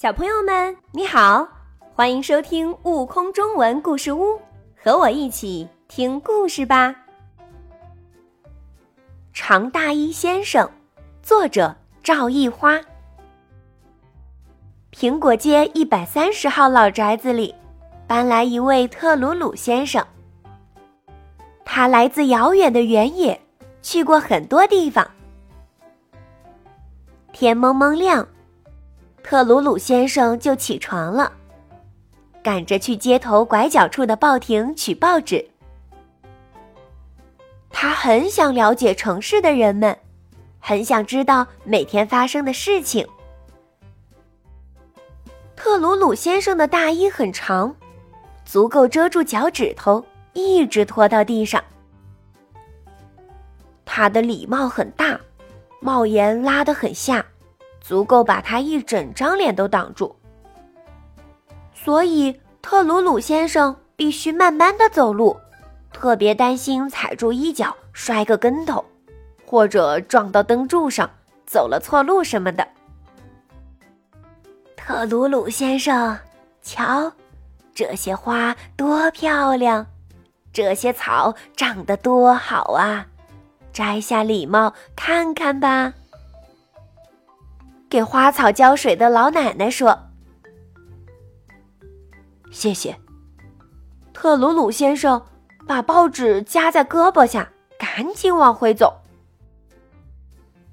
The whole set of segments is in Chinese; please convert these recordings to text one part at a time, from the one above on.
小朋友们，你好，欢迎收听《悟空中文故事屋》，和我一起听故事吧。长大衣先生，作者赵一花。苹果街一百三十号老宅子里，搬来一位特鲁鲁先生。他来自遥远的原野，去过很多地方。天蒙蒙亮。特鲁鲁先生就起床了，赶着去街头拐角处的报亭取报纸。他很想了解城市的人们，很想知道每天发生的事情。特鲁鲁先生的大衣很长，足够遮住脚趾头，一直拖到地上。他的礼帽很大，帽檐拉得很下。足够把他一整张脸都挡住，所以特鲁鲁先生必须慢慢的走路，特别担心踩住衣角摔个跟头，或者撞到灯柱上走了错路什么的。特鲁鲁先生，瞧，这些花多漂亮，这些草长得多好啊！摘下礼帽看看吧。给花草浇水的老奶奶说：“谢谢。”特鲁鲁先生把报纸夹在胳膊下，赶紧往回走。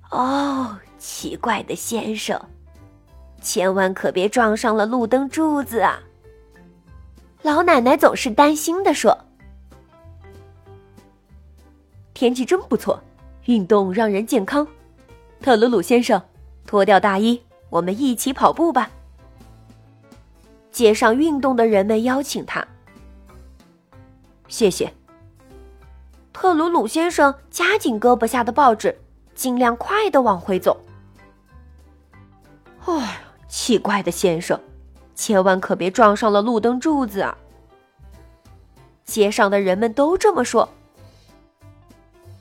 哦，奇怪的先生，千万可别撞上了路灯柱子啊！老奶奶总是担心的说：“天气真不错，运动让人健康。”特鲁鲁先生。脱掉大衣，我们一起跑步吧。街上运动的人们邀请他。谢谢。特鲁鲁先生夹紧胳膊下的报纸，尽量快的往回走。哎，奇怪的先生，千万可别撞上了路灯柱子啊！街上的人们都这么说。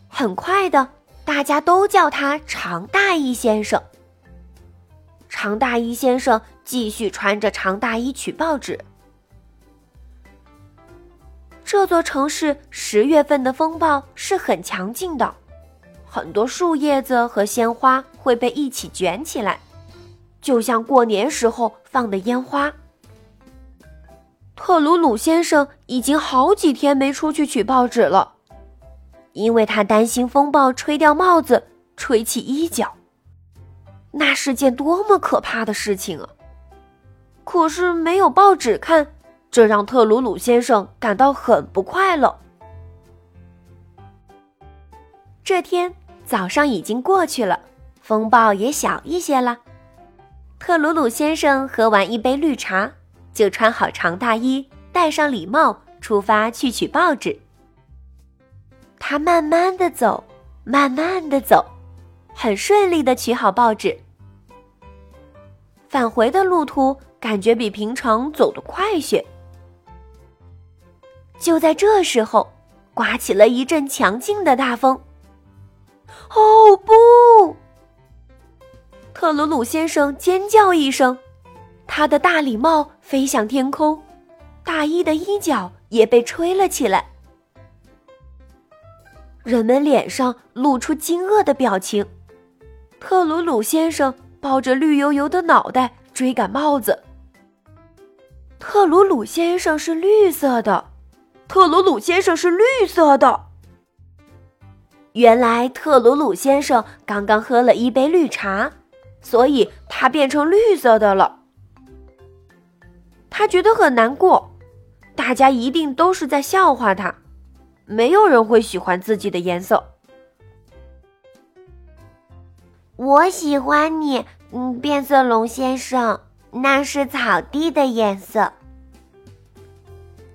很快的，大家都叫他长大衣先生。长大衣先生继续穿着长大衣取报纸。这座城市十月份的风暴是很强劲的，很多树叶子和鲜花会被一起卷起来，就像过年时候放的烟花。特鲁鲁先生已经好几天没出去取报纸了，因为他担心风暴吹掉帽子，吹起衣角。那是件多么可怕的事情啊！可是没有报纸看，这让特鲁鲁先生感到很不快乐。这天早上已经过去了，风暴也小一些了。特鲁鲁先生喝完一杯绿茶，就穿好长大衣，戴上礼帽，出发去取报纸。他慢慢的走，慢慢的走，很顺利的取好报纸。返回的路途感觉比平常走得快些。就在这时候，刮起了一阵强劲的大风。哦不！特鲁鲁先生尖叫一声，他的大礼帽飞向天空，大衣的衣角也被吹了起来。人们脸上露出惊愕的表情。特鲁鲁先生。抱着绿油油的脑袋追赶帽子。特鲁鲁先生是绿色的，特鲁鲁先生是绿色的。原来特鲁鲁先生刚刚喝了一杯绿茶，所以他变成绿色的了。他觉得很难过，大家一定都是在笑话他，没有人会喜欢自己的颜色。我喜欢你，嗯，变色龙先生，那是草地的颜色。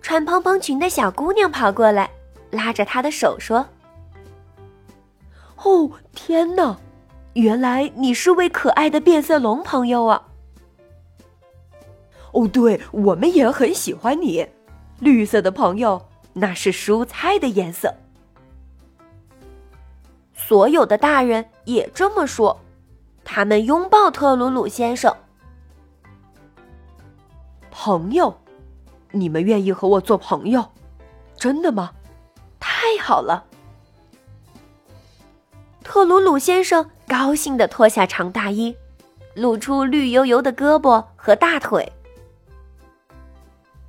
穿蓬蓬裙的小姑娘跑过来，拉着他的手说：“哦，天哪，原来你是位可爱的变色龙朋友啊！”哦，对，我们也很喜欢你，绿色的朋友，那是蔬菜的颜色。所有的大人也这么说，他们拥抱特鲁鲁先生。朋友？你们愿意和我做朋友？真的吗？太好了！特鲁鲁先生高兴地脱下长大衣，露出绿油油的胳膊和大腿。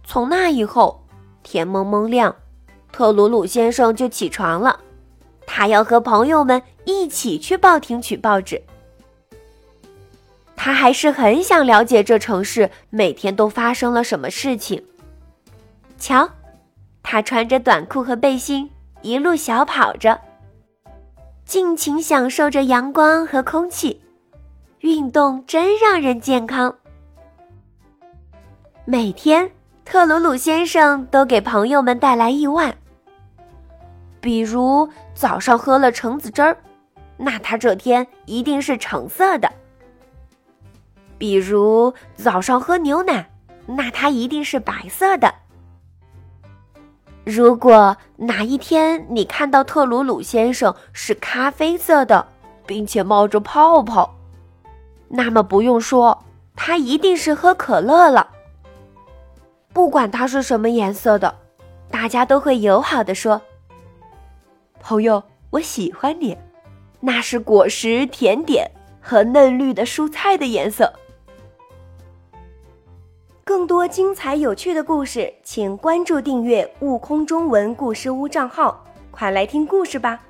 从那以后，天蒙蒙亮，特鲁鲁先生就起床了。他要和朋友们一起去报亭取报纸。他还是很想了解这城市每天都发生了什么事情。瞧，他穿着短裤和背心，一路小跑着，尽情享受着阳光和空气。运动真让人健康。每天，特鲁鲁先生都给朋友们带来意外。比如早上喝了橙子汁儿，那他这天一定是橙色的；比如早上喝牛奶，那他一定是白色的。如果哪一天你看到特鲁鲁先生是咖啡色的，并且冒着泡泡，那么不用说，他一定是喝可乐了。不管他是什么颜色的，大家都会友好的说：“朋友，我喜欢你。”那是果实、甜点和嫩绿的蔬菜的颜色。更多精彩有趣的故事，请关注订阅“悟空中文故事屋”账号，快来听故事吧。